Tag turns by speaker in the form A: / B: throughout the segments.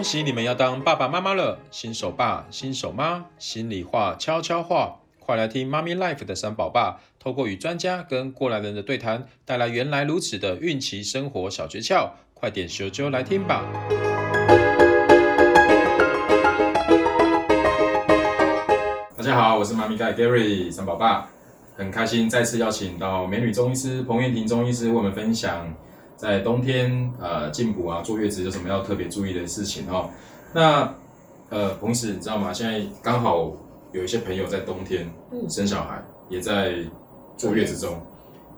A: 恭喜你们要当爸爸妈妈了，新手爸、新手妈，心里话、悄悄话，快来听妈咪 life 的三宝爸，透过与专家跟过来人的对谈，带来原来如此的孕期生活小诀窍，快点咻啾来听吧！大家好，我是妈咪盖 Gary 三宝爸，很开心再次邀请到美女中医师彭燕婷中医师为我们分享。在冬天，呃，进补啊，坐月子有什么要特别注意的事情哦？那，呃，同时你知道吗？现在刚好有一些朋友在冬天生小孩，也在坐月子中。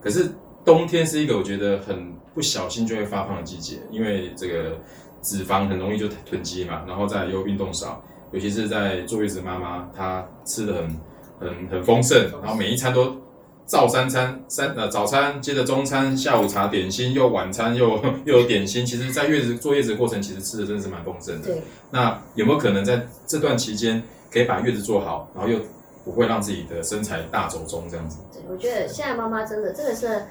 A: 可是冬天是一个我觉得很不小心就会发胖的季节，因为这个脂肪很容易就囤积嘛，然后再又运动少，尤其是在坐月子妈妈，她吃的很很很丰盛，然后每一餐都。照三餐，三呃早餐，接着中餐，下午茶点心，又晚餐又 又有点心。其实，在月子坐月子的过程，其实吃的真的是蛮丰盛的。对。那有没有可能在这段期间，可以把月子做好，然后又不会让自己的身材大走中这样子？
B: 对，我觉得现在妈妈真的，这个是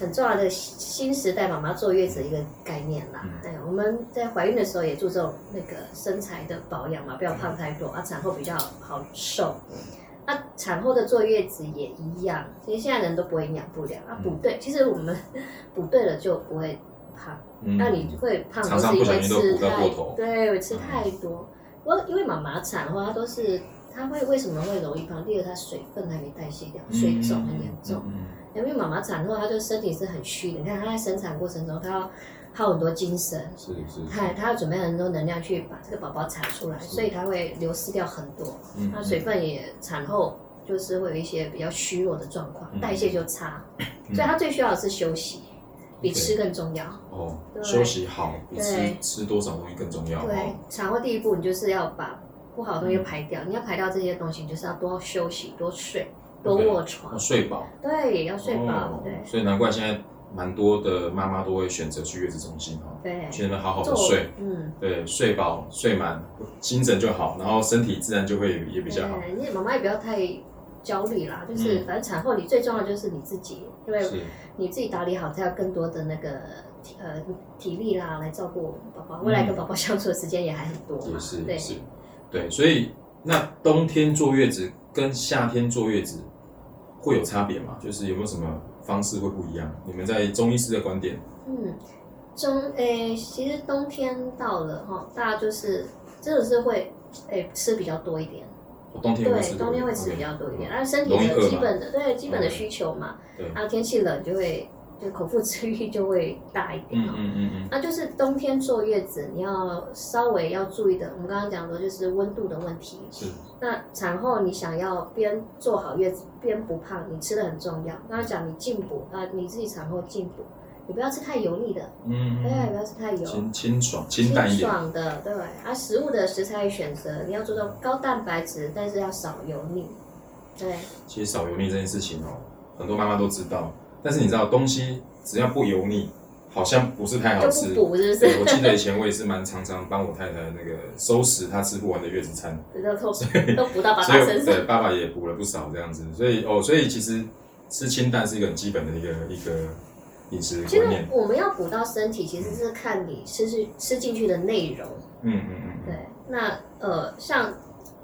B: 很重要的新时代妈妈坐月子的一个概念啦。嗯。对，我们在怀孕的时候也注重那个身材的保养嘛，不要胖太多，啊，产后比较好瘦。那、啊、产后的坐月子也一样，其实现在人都不会营养不良啊，补对，其实我们 补对了就不会胖，嗯、那你会胖都是因为吃太，对，吃太多。我、嗯、因为妈妈产后她都是，她会为什么会容易胖？第二，她水分还没代谢掉，水肿很严重。因为妈妈产后，她就身体是很虚的，你看她在生产过程中，她要。耗很多精神，是是，他他要准备很多能量去把这个宝宝产出来，所以他会流失掉很多，那水分也产后就是会有一些比较虚弱的状况，代谢就差，所以他最需要的是休息，比吃更重要。
A: 哦，休息好比吃吃多少东西更重要。
B: 对，产后第一步你就是要把不好的东西排掉，你要排掉这些东西，你就是要多休息、多睡、多卧床、
A: 睡饱。
B: 对，要睡饱。对，
A: 所以难怪现在。蛮多的妈妈都会选择去月子中心哈，对，去那边好好的睡，嗯，对，睡饱睡满，精神就好，然后身体自然就会也比较好。
B: 你妈妈也不要太焦虑啦，就是反正产后你最重要的就是你自己，因为你自己打理好，才有更多的那个呃体力啦来照顾宝宝，未来跟宝宝相处的时间也还很多嘛，
A: 是是，对，所以那冬天坐月子跟夏天坐月子会有差别吗？就是有没有什么？方式会不一样。你们在中医师的观点？
B: 嗯，中诶、欸，其实冬天到了哈，大家就是真的是会诶、欸、吃比较多一点。
A: 冬天
B: 对，冬天会吃比较多一点，然后身体的基本的对基本的需求嘛。对。然后天气冷就会。就口腹之欲就会大一点，嗯嗯嗯嗯，那就是冬天坐月子，你要稍微要注意的。我们刚刚讲的就是温度的问题。是。那产后你想要边做好月子边不胖，你吃的很重要。刚刚讲你进补啊，你自己产后进补，你不要吃太油腻的，嗯，对，不要吃太油。
A: 清清爽，清淡一点。清
B: 爽的，对。啊，食物的食材选择，你要注重高蛋白质，但是要少油腻。对。
A: 其实少油腻这件事情哦，很多妈妈都知道。但是你知道，东西只要不油腻，好像不是太好吃。
B: 补是不是？
A: 对，我记得以前我也是蛮常常帮我太太那个收拾她吃不完的月子餐，
B: 都补到爸爸身上。
A: 对，爸爸也补了不少这样子。所以哦，所以其实吃清淡是一个很基本的一个一个饮食观念。
B: 其实我们要补到身体，其实是看你吃吃吃进去的内容。嗯嗯嗯。对，那呃像。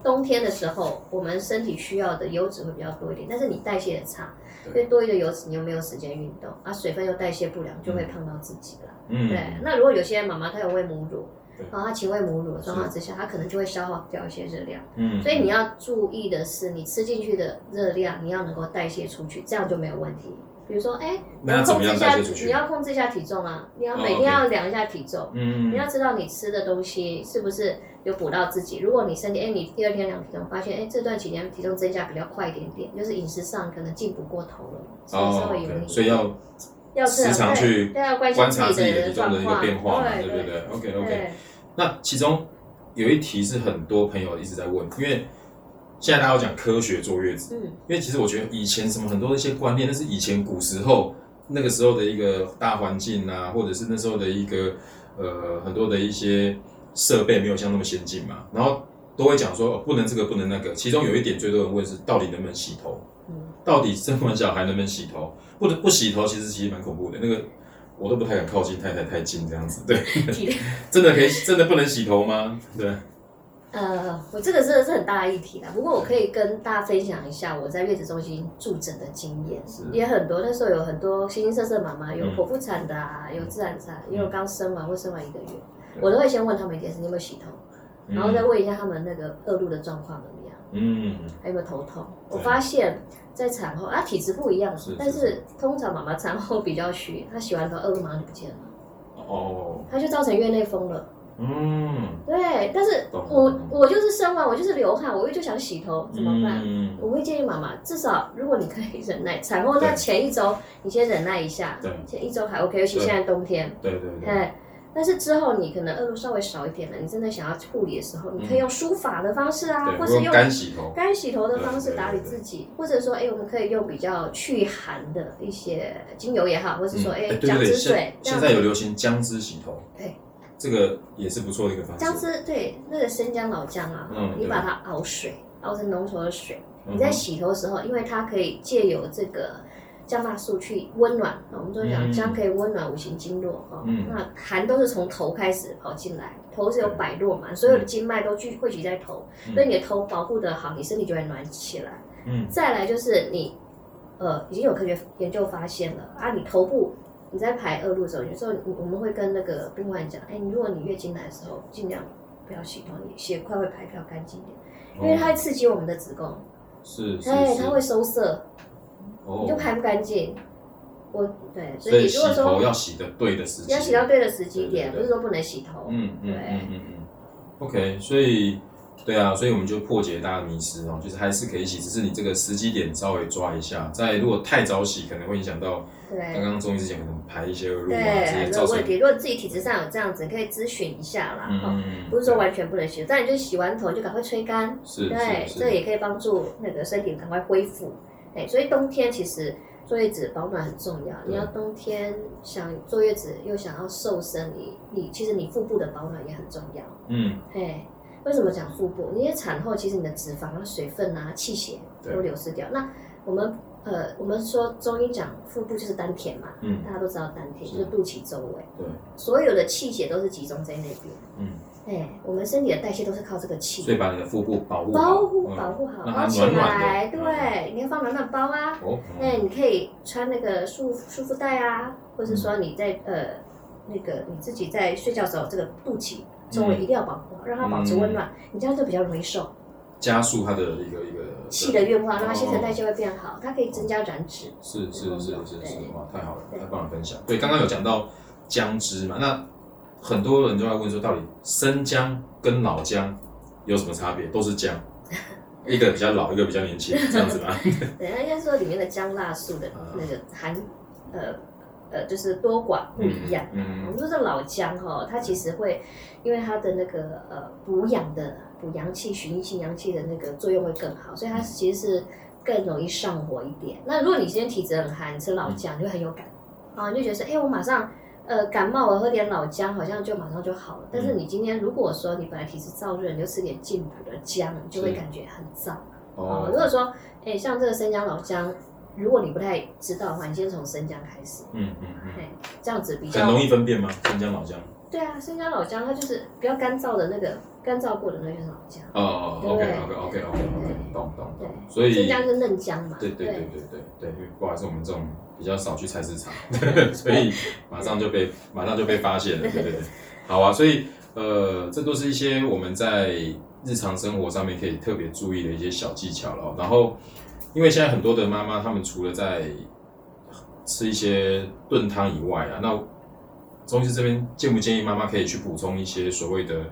B: 冬天的时候，我们身体需要的油脂会比较多一点，但是你代谢的差，所以多余的油脂你又没有时间运动，啊，水分又代谢不良，就会胖到自己了。嗯，对。那如果有些妈妈她有喂母乳，然后她勤喂母乳的状况之下，她可能就会消耗掉一些热量。嗯，所以你要注意的是，你吃进去的热量，你要能够代谢出去，这样就没有问题。比如说，哎，你要控制一下，你要控制一下体重啊，你要每天要量一下体重。嗯，你要知道你吃的东西是不是。有补到自己。如果你身体，哎，你第二天量体重，发现，哎，这段期间体重增加比较快一点点，就是饮食上可能进补过头了，所以稍微有点。
A: 所以要要时常去观察自己的体重的一个变化嘛，对不对？OK OK。那其中有一题是很多朋友一直在问，因为现在大家要讲科学坐月子，嗯，因为其实我觉得以前什么很多的一些观念，那是以前古时候那个时候的一个大环境啊，或者是那时候的一个呃很多的一些。设备没有像那么先进嘛，然后都会讲说、哦、不能这个不能那个，其中有一点最多人问是到底能不能洗头？嗯，到底生完小孩能不能洗头？不能不洗头其实其实蛮恐怖的。那个我都不太敢靠近太太太近这样子。对，真的可以，真的不能洗头吗？对。
B: 呃，我这个真的是很大的议题啦。不过我可以跟大家分享一下我在月子中心住诊的经验，也很多。那时候有很多形形色色妈妈，有剖腹产的啊，有自然产，也有刚生完或生完一个月，我都会先问他们一件事：你有没有洗头？然后再问一下他们那个恶露的状况怎么样？嗯，还有没有头痛？我发现，在产后啊，体质不一样，但是通常妈妈产后比较虚，她洗完头恶露马上就不见了。哦，她就造成月内风了。嗯，对，但是我我就是生完，我就是流汗，我又就想洗头，怎么办？嗯、我会建议妈妈，至少如果你可以忍耐，产后那前一周你先忍耐一下，对，前一周还 OK，尤其现在冬天，对对对，对，但是之后你可能恶露稍微少一点了，你真的想要护理的时候，你可以用梳发的方式啊，或是用干洗头、干洗头的方式打理自己，或者说，哎，我们可以用比较去寒的一些精油也好，或者说，哎，姜汁水，
A: 现在有流行姜汁洗头，对。这个也是不错的一个方式。姜汁
B: 对，那个生姜老姜啊，你把它熬水，熬成浓稠的水，你在洗头的时候，因为它可以借由这个姜辣素去温暖。我们都讲姜可以温暖五行经络哈。那寒都是从头开始跑进来，头是有百络嘛，所有的经脉都聚汇集在头，所以你的头保护的好，你身体就会暖起来。嗯。再来就是你，呃，已经有科学研究发现了啊，你头部。你在排恶露的时候，有时候我们会跟那个病患讲，哎，如果你月经来的时候，尽量不要洗头，你血块会排比较干净一点，因为它会刺激我们的子宫，是，哎，它会收涩，你就排不干净。我对，所以如果说
A: 要洗的对的时机，
B: 要洗到对的时机点，不是说不能洗头。嗯嗯嗯
A: 嗯嗯。OK，所以对啊，所以我们就破解大家的迷思哦，就是还是可以洗，只是你这个时机点稍微抓一下，在如果太早洗，可能会影响到。刚刚中医之前可能排一些恶露啊，这些造成。
B: 问题，如果自己体质上有这样子，可以咨询一下啦。嗯，不是说完全不能洗，但你就洗完头就赶快吹干。是，对，这也可以帮助那个身体赶快恢复。哎，所以冬天其实坐月子保暖很重要。你要冬天想坐月子又想要瘦身，你你其实你腹部的保暖也很重要。嗯，哎，为什么讲腹部？因为产后其实你的脂肪啊、水分啊、气血都流失掉。那我们。呃，我们说中医讲腹部就是丹田嘛，嗯，大家都知道丹田就是肚脐周围，对，所有的气血都是集中在那边，嗯，哎，我们身体的代谢都是靠这个气，
A: 所以把你的腹部保护
B: 保护保护好，包起来，对，你要放暖暖包啊，哦，哎，你可以穿那个束束腹带啊，或者说你在呃那个你自己在睡觉的时候，这个肚脐周围一定要保护好，让它保持温暖，你这样就比较容易瘦。
A: 加速它的一个一个
B: 气的运化，让它新陈代谢会变好，它可以增加燃脂。
A: 是是是是是，哇，太好了，太棒了，分享。对，刚刚有讲到姜汁嘛，那很多人都在问说，到底生姜跟老姜有什么差别？都是姜，一个比较老，一个比较年轻，这样子吗？
B: 对，应该说里面的姜辣素的那个含呃。呃，就是多寡不一样。嗯，我们说这老姜哈，它其实会因为它的那个呃补养的补阳气、循行阳气的那个作用会更好，所以它其实是更容易上火一点。那如果你今天体质很寒，吃老姜你会很有感啊，你就觉得说，哎，我马上呃感冒了，喝点老姜好像就马上就好了。但是你今天如果说你本来体质燥热，你就吃点进补的姜，你就会感觉很燥。哦，如果说哎像这个生姜、老姜。如果你不太知道的话，你先从生姜开始。嗯嗯嗯。这样子比较。
A: 很容易分辨吗？生姜、老姜。
B: 对啊，生姜、老姜，它就是比较干燥的那个，干燥过的那个老姜。哦哦，OK OK OK OK OK，懂懂懂。所以生姜是嫩姜嘛？对对对对对对，因为不好意思，我们这种比较少去菜市场，所以马上就被马上就被发现了。对对对，好啊，所以呃，这都是一些我们在日常生活上面可以特别注意的一些小技巧了，然后。因为现在很多的妈妈，她们除了在吃一些炖汤以外啊，那中医师这边建不建议妈妈可以去补充一些所谓的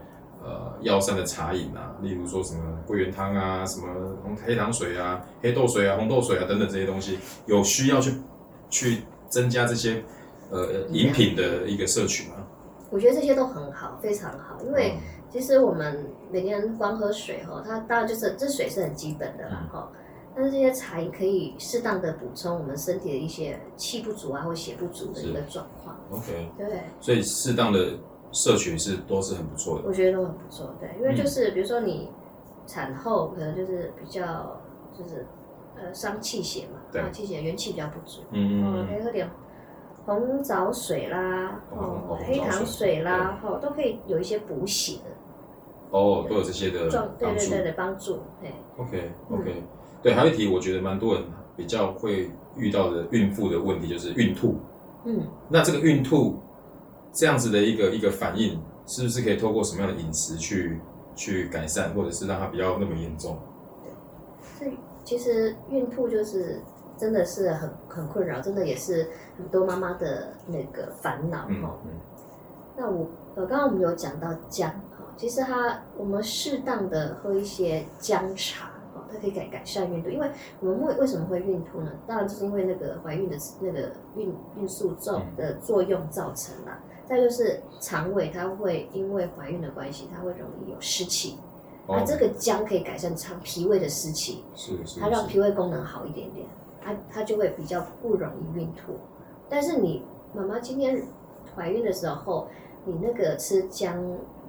B: 呃药膳的茶饮啊，例如说什么桂圆汤啊、什么红黑糖水啊、黑豆水啊、红豆水啊等等这些东西，有需要去去增加这些呃饮品的一个摄取吗？我觉得这些都很好，非常好，因为其实我们每天光喝水哈，它当然就是这水是很基本的啦哈。嗯但是这些茶也可以适当的补充我们身体的一些气不足啊或血不足的一个状况。
A: OK，对，所以适当的摄取是都是很不错的。
B: 我觉得都很不错，对，因为就是比如说你产后可能就是比较就是呃伤气血嘛，对，气血元气比较不足，嗯嗯，可以喝点红枣水啦，哦，黑糖水啦，哦，都可以有一些补血的。
A: 哦，都有这些的。
B: 对对对的帮助。
A: OK OK，对，还有一题，我觉得蛮多人比较会遇到的孕妇的问题就是孕吐。嗯。那这个孕吐这样子的一个一个反应，是不是可以透过什么样的饮食去去改善，或者是让它比较那么严重？
B: 对，这其实孕吐就是。真的是很很困扰，真的也是很多妈妈的那个烦恼哈。嗯嗯、那我呃，刚刚我们有讲到姜哈，其实它我们适当的喝一些姜茶哦，它可以改改善孕吐。因为我们为为什么会孕吐呢？当然就是因为那个怀孕的那个孕孕素重的作用造成啦。嗯、再就是肠胃它会因为怀孕的关系，它会容易有湿气。那、哦、这个姜可以改善肠脾胃的湿气，
A: 是是，是
B: 它让脾胃功能好一点点。它它就会比较不容易孕吐，但是你妈妈今天怀孕的时候，你那个吃姜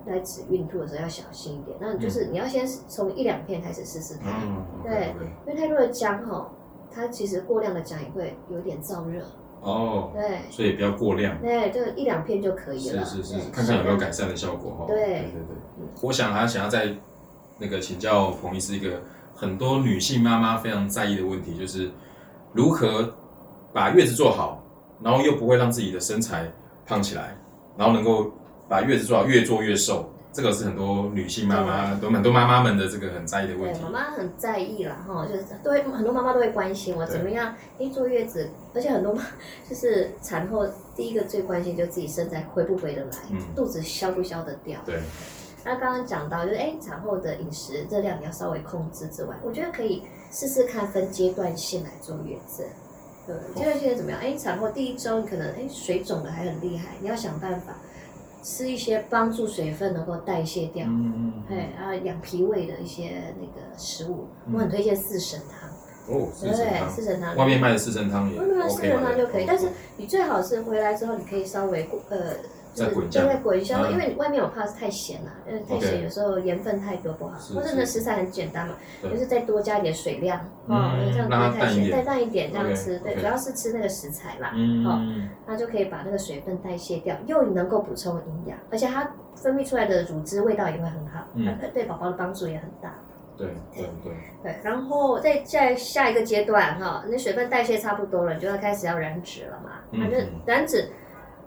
B: 来止孕吐的时候要小心一点。那就是你要先从一两片开始试试看，嗯、对，因为太多的姜哈，它其实过量的姜也会有点燥热。
A: 哦，
B: 对，
A: 所以不要过量。
B: 对，就一两片就可以了。
A: 是是是，看看有没有改善的效果哈。对对对对，我想还想要再那个请教彭医师一个很多女性妈妈非常在意的问题，就是。如何把月子做好，然后又不会让自己的身材胖起来，然后能够把月子做好，越做越瘦，这个是很多女性妈妈，都很多妈妈们的这个很在意的问题。
B: 妈妈很在意啦，哈，就是都会很多妈妈都会关心我怎么样，一坐月子，而且很多妈 就是产后第一个最关心就是自己身材回不回得来，嗯、肚子消不消得掉。
A: 对。
B: 那刚刚讲到就是，哎，产后的饮食热量你要稍微控制之外，我觉得可以。试试看分阶段性来坐月子，对，阶段性怎么样？哎，产后第一周你可能哎水肿的还很厉害，你要想办法吃一些帮助水分能够代谢掉，嗯嗯，哎，然后养脾胃的一些那个食物，我很推荐四神汤。哦，四神汤，四神汤，
A: 外面卖的四神汤也，外面卖
B: 四神汤就可以，但是你最好是回来之后你可以稍微呃。
A: 再滚一下，
B: 再滚一下，因为你外面我怕是太咸了，因为太咸有时候盐分太多不好。或者呢食材很简单嘛，就是再多加一点水量，哦，这样不会太咸，再淡一点这样吃，对，主要是吃那个食材啦，好，那就可以把那个水分代谢掉，又能够补充营养，而且它分泌出来的乳汁味道也会很好，对宝宝的帮助也很大。
A: 对对对
B: 对，然后再在下一个阶段哈，那水分代谢差不多了，你就要开始要燃脂了嘛，反正燃脂。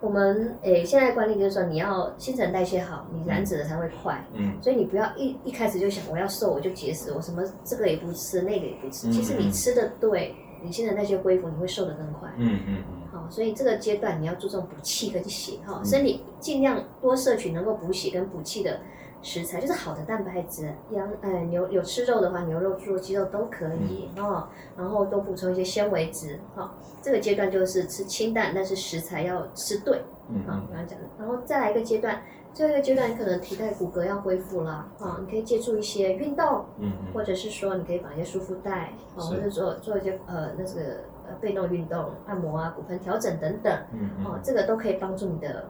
B: 我们诶，现在观念就是说，你要新陈代谢好，你燃脂的才会快。嗯，所以你不要一一开始就想我要瘦我就节食，我什么这个也不吃，那个也不吃。其实你吃的对，你新陈代谢恢复，你会瘦的更快。嗯嗯嗯。好，所以这个阶段你要注重补气跟血哈，身体尽量多摄取能够补血跟补气的。食材就是好的蛋白质，羊呃牛有吃肉的话，牛肉、猪肉、鸡肉都可以哦。然后多补充一些纤维质哈。这个阶段就是吃清淡，但是食材要吃对。嗯，刚刚讲的。然后再来一个阶段，最后一个阶段你可能体态骨骼要恢复了啊，你可以借助一些运动，嗯，或者是说你可以绑一些束缚带，啊，或者做做一些呃那个呃被动运动，按摩啊、骨盆调整等等，嗯哦，这个都可以帮助你的。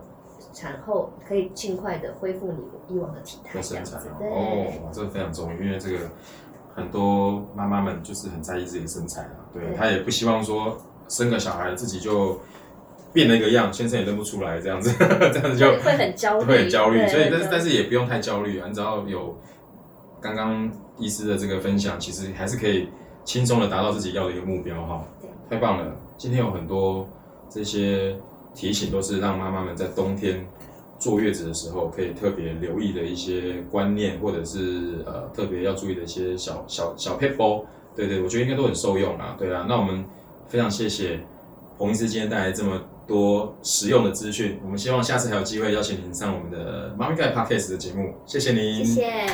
B: 产后可以尽快的恢复你以往的体态，
A: 身材哦，这个非常重要，因为这个很多妈妈们就是很在意自己的身材啊，对，她也不希望说生个小孩自己就变了一个样，先生也认不出来这样子，这样子就
B: 会很焦虑，
A: 会很焦虑，所以但是但是也不用太焦虑啊，你只要有刚刚医师的这个分享，其实还是可以轻松的达到自己要的一个目标哈，对，太棒了，今天有很多这些。提醒都是让妈妈们在冬天坐月子的时候可以特别留意的一些观念，或者是呃特别要注意的一些小小小撇步。对对，我觉得应该都很受用啦。对啊，那我们非常谢谢彭医师今天带来这么多实用的资讯。我们希望下次还有机会邀请您上我们的妈咪盖 Podcast 的节目。谢谢您。
B: 谢。